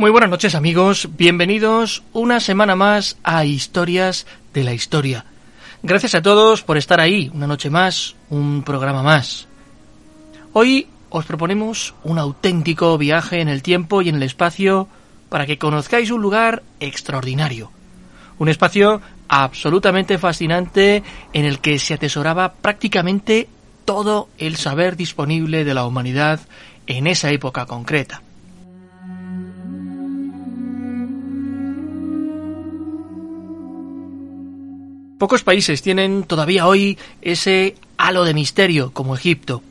Muy buenas noches amigos, bienvenidos una semana más a Historias de la Historia. Gracias a todos por estar ahí, una noche más, un programa más. Hoy os proponemos un auténtico viaje en el tiempo y en el espacio para que conozcáis un lugar extraordinario. Un espacio absolutamente fascinante en el que se atesoraba prácticamente todo el saber disponible de la humanidad en esa época concreta. Pocos países tienen todavía hoy ese halo de misterio como Egipto,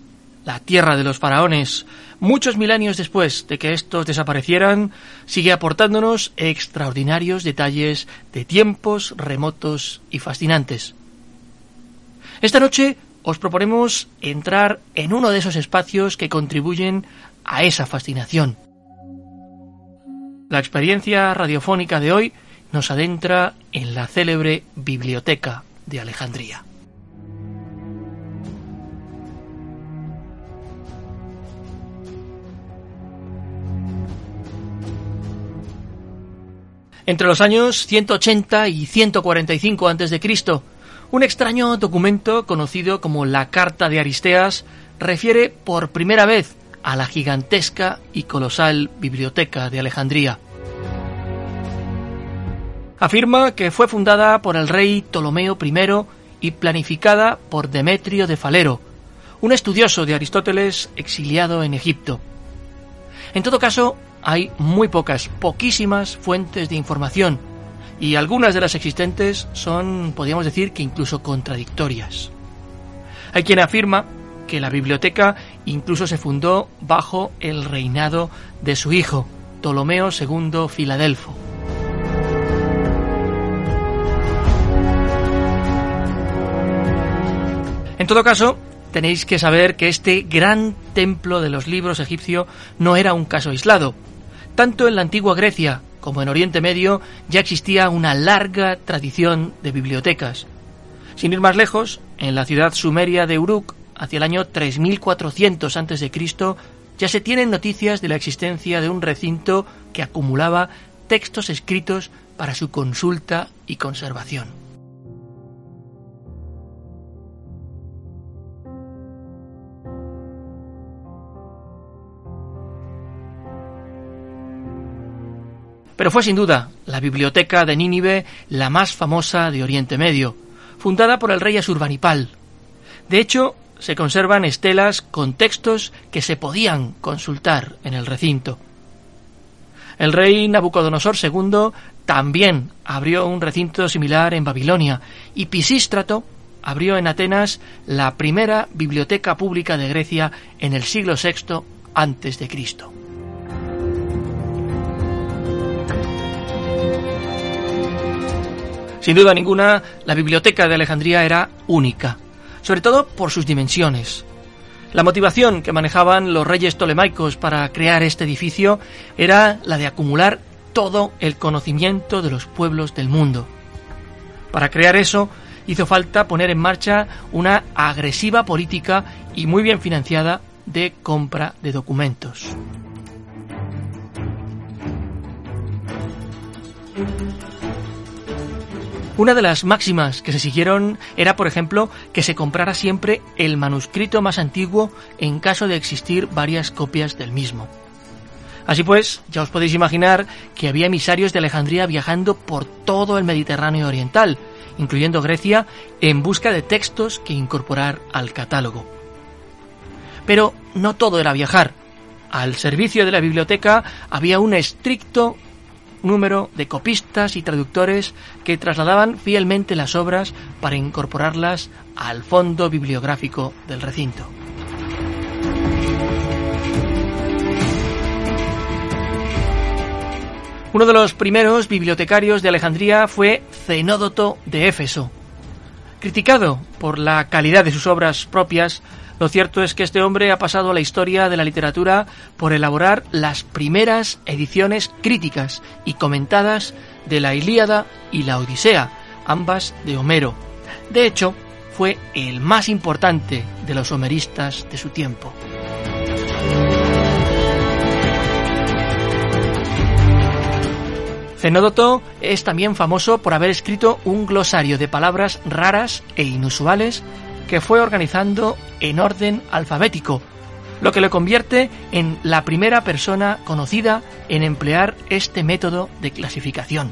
la tierra de los faraones. Muchos milenios después de que estos desaparecieran, sigue aportándonos extraordinarios detalles de tiempos remotos y fascinantes. Esta noche os proponemos entrar en uno de esos espacios que contribuyen a esa fascinación. La experiencia radiofónica de hoy nos adentra en la célebre Biblioteca de Alejandría. Entre los años 180 y 145 a.C., un extraño documento conocido como la Carta de Aristeas refiere por primera vez a la gigantesca y colosal Biblioteca de Alejandría. Afirma que fue fundada por el rey Ptolomeo I y planificada por Demetrio de Falero, un estudioso de Aristóteles exiliado en Egipto. En todo caso, hay muy pocas, poquísimas fuentes de información, y algunas de las existentes son, podríamos decir, que incluso contradictorias. Hay quien afirma que la biblioteca incluso se fundó bajo el reinado de su hijo, Ptolomeo II Filadelfo. Todo caso, tenéis que saber que este gran templo de los libros egipcio no era un caso aislado. Tanto en la antigua Grecia como en Oriente Medio ya existía una larga tradición de bibliotecas. Sin ir más lejos, en la ciudad sumeria de Uruk, hacia el año 3400 a.C., ya se tienen noticias de la existencia de un recinto que acumulaba textos escritos para su consulta y conservación. Pero fue sin duda la biblioteca de Nínive la más famosa de Oriente Medio, fundada por el rey Asurbanipal. De hecho, se conservan estelas con textos que se podían consultar en el recinto. El rey Nabucodonosor II también abrió un recinto similar en Babilonia y Pisístrato abrió en Atenas la primera biblioteca pública de Grecia en el siglo VI antes de Cristo. Sin duda ninguna, la biblioteca de Alejandría era única, sobre todo por sus dimensiones. La motivación que manejaban los reyes tolemaicos para crear este edificio era la de acumular todo el conocimiento de los pueblos del mundo. Para crear eso, hizo falta poner en marcha una agresiva política y muy bien financiada de compra de documentos. Una de las máximas que se siguieron era, por ejemplo, que se comprara siempre el manuscrito más antiguo en caso de existir varias copias del mismo. Así pues, ya os podéis imaginar que había emisarios de Alejandría viajando por todo el Mediterráneo oriental, incluyendo Grecia, en busca de textos que incorporar al catálogo. Pero no todo era viajar. Al servicio de la biblioteca había un estricto número de copistas y traductores que trasladaban fielmente las obras para incorporarlas al fondo bibliográfico del recinto. Uno de los primeros bibliotecarios de Alejandría fue Cenódoto de Éfeso. Criticado por la calidad de sus obras propias, lo cierto es que este hombre ha pasado a la historia de la literatura por elaborar las primeras ediciones críticas y comentadas de la Ilíada y la Odisea, ambas de Homero. De hecho, fue el más importante de los homeristas de su tiempo. Cenódoto es también famoso por haber escrito un glosario de palabras raras e inusuales que fue organizando en orden alfabético, lo que le convierte en la primera persona conocida en emplear este método de clasificación.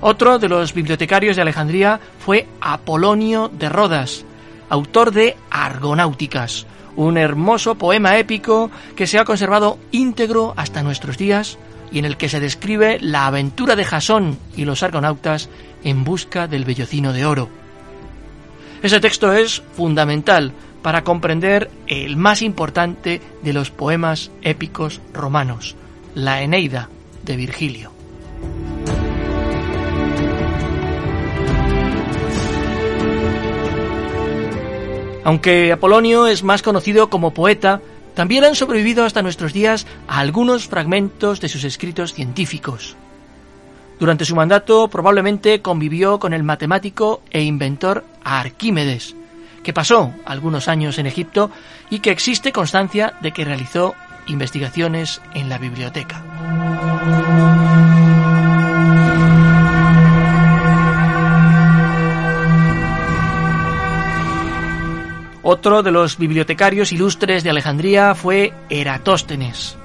Otro de los bibliotecarios de Alejandría fue Apolonio de Rodas, autor de Argonáuticas, un hermoso poema épico que se ha conservado íntegro hasta nuestros días y en el que se describe la aventura de Jasón y los argonautas en busca del vellocino de oro. Ese texto es fundamental para comprender el más importante de los poemas épicos romanos, la Eneida de Virgilio. Aunque Apolonio es más conocido como poeta, también han sobrevivido hasta nuestros días algunos fragmentos de sus escritos científicos. Durante su mandato probablemente convivió con el matemático e inventor Arquímedes, que pasó algunos años en Egipto y que existe constancia de que realizó investigaciones en la biblioteca. Otro de los bibliotecarios ilustres de Alejandría fue Eratóstenes.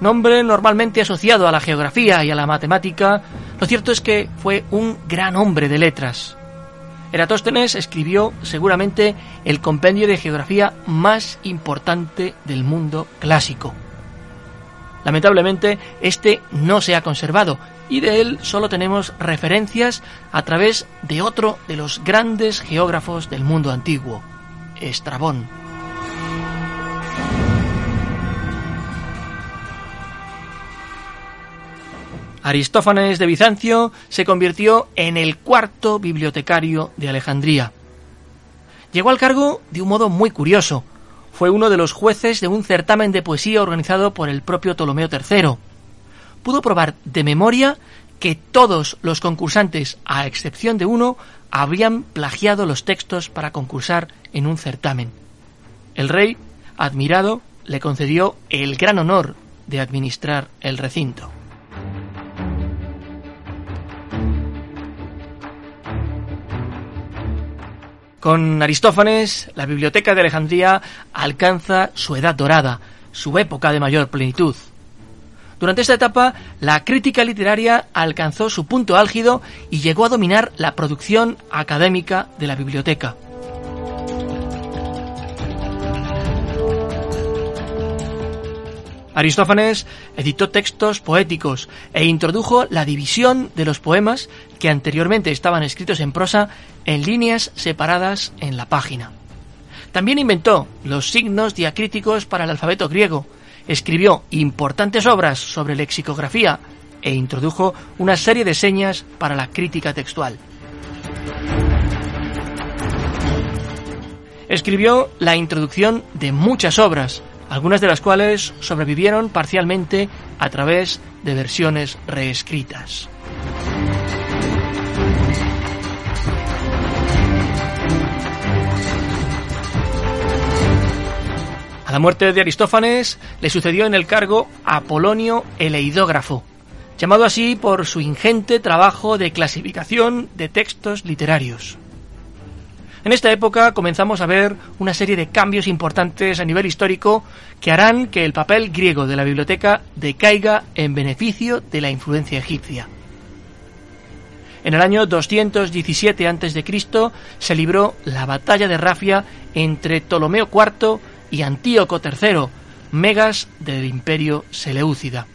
Nombre normalmente asociado a la geografía y a la matemática, lo cierto es que fue un gran hombre de letras. Eratóstenes escribió seguramente el compendio de geografía más importante del mundo clásico. Lamentablemente, este no se ha conservado y de él solo tenemos referencias a través de otro de los grandes geógrafos del mundo antiguo, Estrabón. Aristófanes de Bizancio se convirtió en el cuarto bibliotecario de Alejandría. Llegó al cargo de un modo muy curioso. Fue uno de los jueces de un certamen de poesía organizado por el propio Ptolomeo III. Pudo probar de memoria que todos los concursantes, a excepción de uno, habrían plagiado los textos para concursar en un certamen. El rey, admirado, le concedió el gran honor de administrar el recinto. Con Aristófanes, la Biblioteca de Alejandría alcanza su edad dorada, su época de mayor plenitud. Durante esta etapa, la crítica literaria alcanzó su punto álgido y llegó a dominar la producción académica de la biblioteca. Aristófanes editó textos poéticos e introdujo la división de los poemas que anteriormente estaban escritos en prosa en líneas separadas en la página. También inventó los signos diacríticos para el alfabeto griego, escribió importantes obras sobre lexicografía e introdujo una serie de señas para la crítica textual. Escribió la introducción de muchas obras, algunas de las cuales sobrevivieron parcialmente a través de versiones reescritas. La muerte de Aristófanes le sucedió en el cargo Apolonio el Eidógrafo, llamado así por su ingente trabajo de clasificación de textos literarios. En esta época comenzamos a ver una serie de cambios importantes a nivel histórico que harán que el papel griego de la biblioteca decaiga en beneficio de la influencia egipcia. En el año 217 a.C. se libró la batalla de Rafia entre Ptolomeo IV y Antíoco III, megas del imperio Seleucida.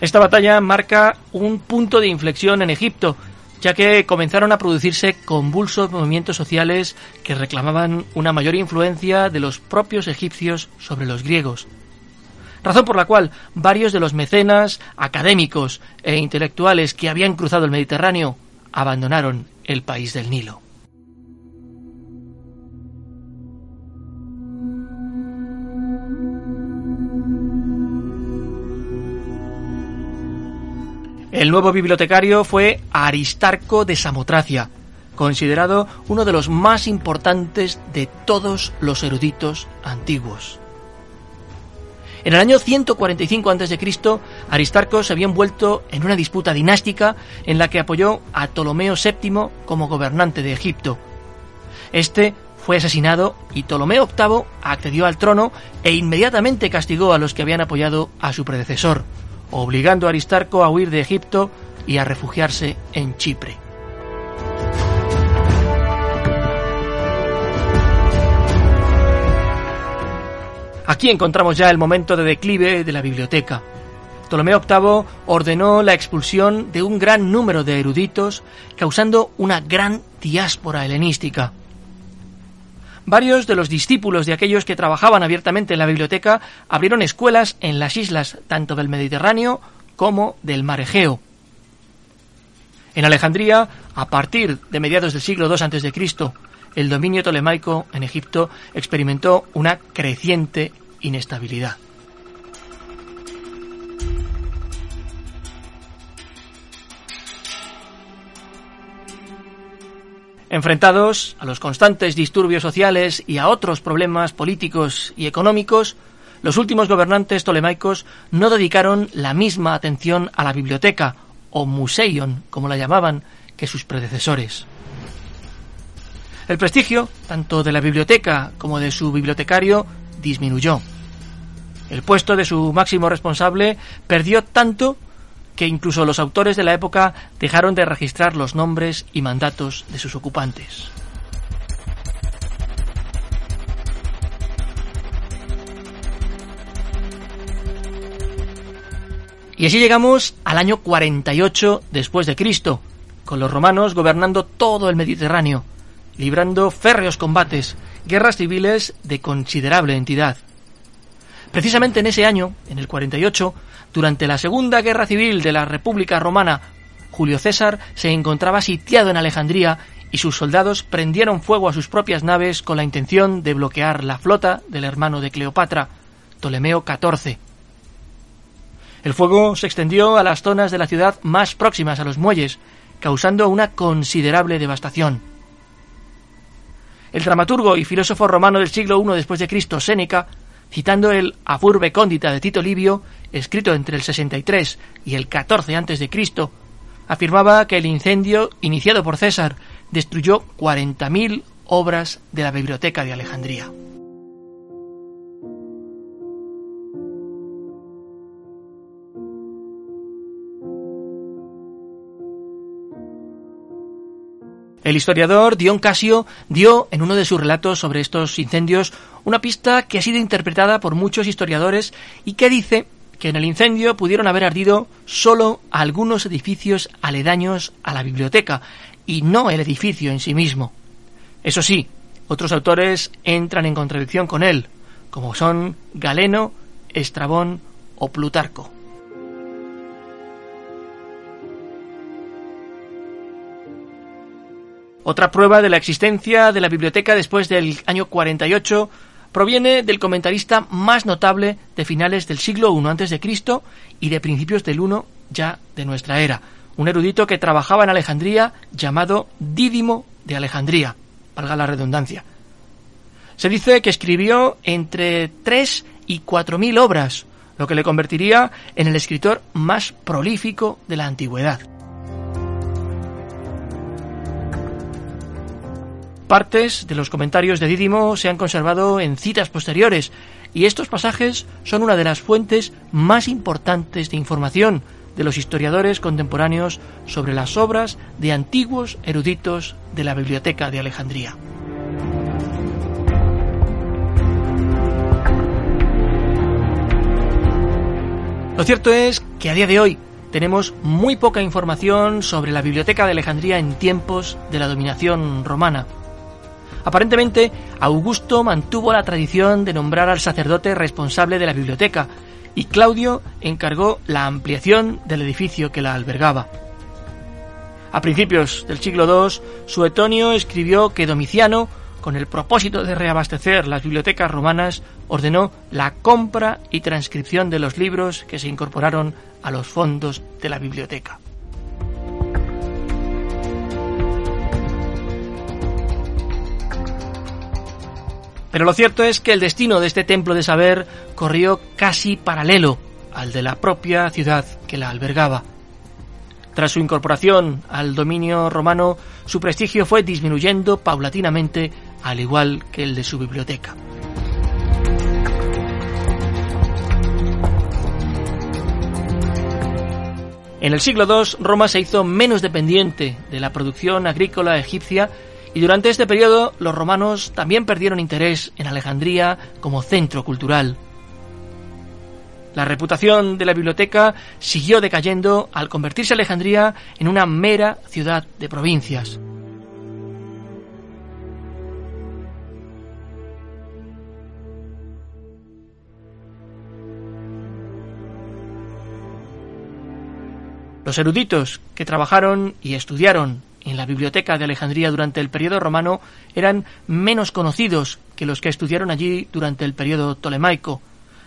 Esta batalla marca un punto de inflexión en Egipto, ya que comenzaron a producirse convulsos movimientos sociales que reclamaban una mayor influencia de los propios egipcios sobre los griegos. Razón por la cual varios de los mecenas, académicos e intelectuales que habían cruzado el Mediterráneo abandonaron el país del Nilo. El nuevo bibliotecario fue Aristarco de Samotracia, considerado uno de los más importantes de todos los eruditos antiguos. En el año 145 a.C., Aristarco se había envuelto en una disputa dinástica en la que apoyó a Ptolomeo VII como gobernante de Egipto. Este fue asesinado y Ptolomeo VIII accedió al trono e inmediatamente castigó a los que habían apoyado a su predecesor obligando a Aristarco a huir de Egipto y a refugiarse en Chipre. Aquí encontramos ya el momento de declive de la biblioteca. Ptolomeo VIII ordenó la expulsión de un gran número de eruditos, causando una gran diáspora helenística. Varios de los discípulos de aquellos que trabajaban abiertamente en la biblioteca abrieron escuelas en las islas tanto del Mediterráneo como del Mar Egeo. En Alejandría, a partir de mediados del siglo II a.C., el dominio tolemaico en Egipto experimentó una creciente inestabilidad. Enfrentados a los constantes disturbios sociales y a otros problemas políticos y económicos, los últimos gobernantes tolemaicos no dedicaron la misma atención a la biblioteca, o museion, como la llamaban, que sus predecesores. El prestigio, tanto de la biblioteca como de su bibliotecario, disminuyó. El puesto de su máximo responsable perdió tanto que incluso los autores de la época dejaron de registrar los nombres y mandatos de sus ocupantes. Y así llegamos al año 48 después de Cristo, con los romanos gobernando todo el Mediterráneo, librando férreos combates, guerras civiles de considerable entidad. Precisamente en ese año, en el 48, durante la Segunda Guerra Civil de la República Romana, Julio César se encontraba sitiado en Alejandría y sus soldados prendieron fuego a sus propias naves con la intención de bloquear la flota del hermano de Cleopatra, Ptolomeo XIV. El fuego se extendió a las zonas de la ciudad más próximas a los muelles, causando una considerable devastación. El dramaturgo y filósofo romano del siglo I después de Cristo, Séneca, citando el Afurbe Cóndita de Tito Livio, escrito entre el 63 y el 14 a.C., afirmaba que el incendio iniciado por César destruyó 40.000 obras de la biblioteca de Alejandría. El historiador Dion Casio dio en uno de sus relatos sobre estos incendios una pista que ha sido interpretada por muchos historiadores y que dice que en el incendio pudieron haber ardido solo algunos edificios aledaños a la biblioteca y no el edificio en sí mismo. Eso sí, otros autores entran en contradicción con él, como son Galeno, Estrabón o Plutarco. Otra prueba de la existencia de la biblioteca después del año 48 proviene del comentarista más notable de finales del siglo I a.C. y de principios del I ya de nuestra era, un erudito que trabajaba en Alejandría llamado Dídimo de Alejandría, valga la redundancia. Se dice que escribió entre tres y cuatro mil obras, lo que le convertiría en el escritor más prolífico de la antigüedad. Partes de los comentarios de Dídimo se han conservado en citas posteriores y estos pasajes son una de las fuentes más importantes de información de los historiadores contemporáneos sobre las obras de antiguos eruditos de la Biblioteca de Alejandría. Lo cierto es que a día de hoy tenemos muy poca información sobre la Biblioteca de Alejandría en tiempos de la dominación romana. Aparentemente, Augusto mantuvo la tradición de nombrar al sacerdote responsable de la biblioteca, y Claudio encargó la ampliación del edificio que la albergaba. A principios del siglo II, Suetonio escribió que Domiciano, con el propósito de reabastecer las bibliotecas romanas, ordenó la compra y transcripción de los libros que se incorporaron a los fondos de la biblioteca. Pero lo cierto es que el destino de este templo de saber corrió casi paralelo al de la propia ciudad que la albergaba. Tras su incorporación al dominio romano, su prestigio fue disminuyendo paulatinamente, al igual que el de su biblioteca. En el siglo II, Roma se hizo menos dependiente de la producción agrícola egipcia y durante este periodo los romanos también perdieron interés en Alejandría como centro cultural. La reputación de la biblioteca siguió decayendo al convertirse Alejandría en una mera ciudad de provincias. Los eruditos que trabajaron y estudiaron en la biblioteca de Alejandría durante el periodo romano eran menos conocidos que los que estudiaron allí durante el periodo tolemaico,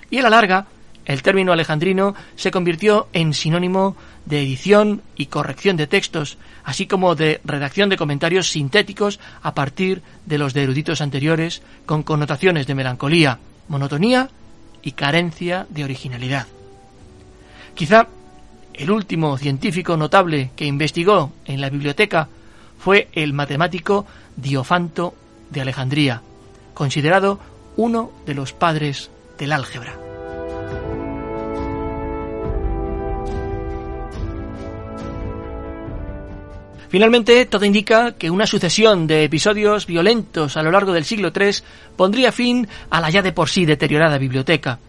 y a la larga el término alejandrino se convirtió en sinónimo de edición y corrección de textos, así como de redacción de comentarios sintéticos a partir de los de eruditos anteriores, con connotaciones de melancolía, monotonía y carencia de originalidad. Quizá el último científico notable que investigó en la biblioteca fue el matemático Diofanto de Alejandría, considerado uno de los padres del álgebra. Finalmente, todo indica que una sucesión de episodios violentos a lo largo del siglo III pondría fin a la ya de por sí deteriorada biblioteca.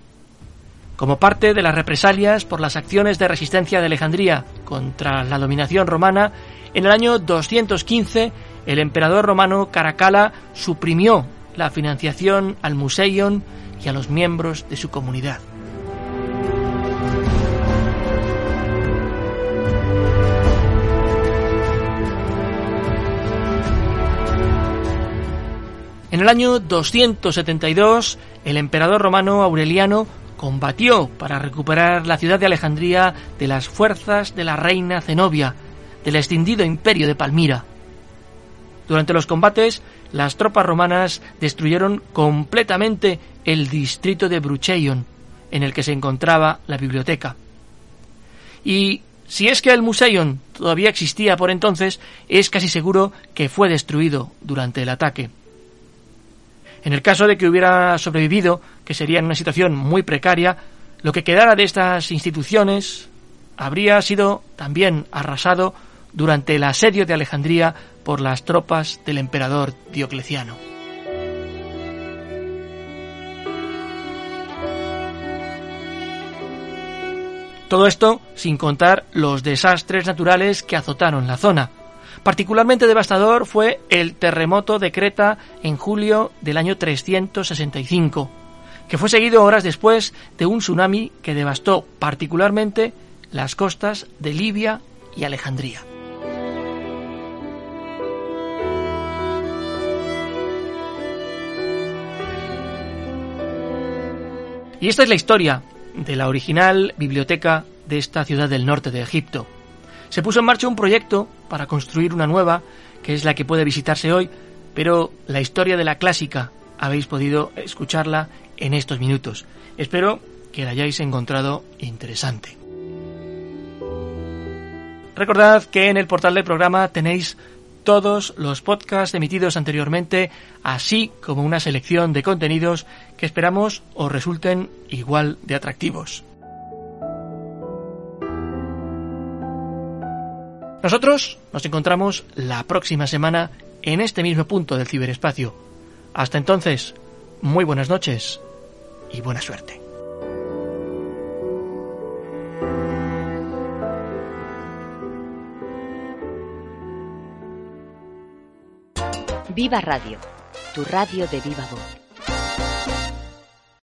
Como parte de las represalias por las acciones de resistencia de Alejandría contra la dominación romana, en el año 215 el emperador romano Caracalla suprimió la financiación al Museion y a los miembros de su comunidad. En el año 272, el emperador romano Aureliano combatió para recuperar la ciudad de Alejandría de las fuerzas de la reina Zenobia, del extindido imperio de Palmira. Durante los combates, las tropas romanas destruyeron completamente el distrito de Brucheion, en el que se encontraba la biblioteca. Y si es que el Museion todavía existía por entonces, es casi seguro que fue destruido durante el ataque. En el caso de que hubiera sobrevivido, que sería en una situación muy precaria, lo que quedara de estas instituciones habría sido también arrasado durante el asedio de Alejandría por las tropas del emperador Diocleciano. Todo esto sin contar los desastres naturales que azotaron la zona. Particularmente devastador fue el terremoto de Creta en julio del año 365, que fue seguido horas después de un tsunami que devastó particularmente las costas de Libia y Alejandría. Y esta es la historia de la original biblioteca de esta ciudad del norte de Egipto. Se puso en marcha un proyecto para construir una nueva, que es la que puede visitarse hoy, pero la historia de la clásica habéis podido escucharla en estos minutos. Espero que la hayáis encontrado interesante. Recordad que en el portal del programa tenéis todos los podcasts emitidos anteriormente, así como una selección de contenidos que esperamos os resulten igual de atractivos. Nosotros nos encontramos la próxima semana en este mismo punto del ciberespacio. Hasta entonces, muy buenas noches y buena suerte. Viva Radio, tu radio de viva voz.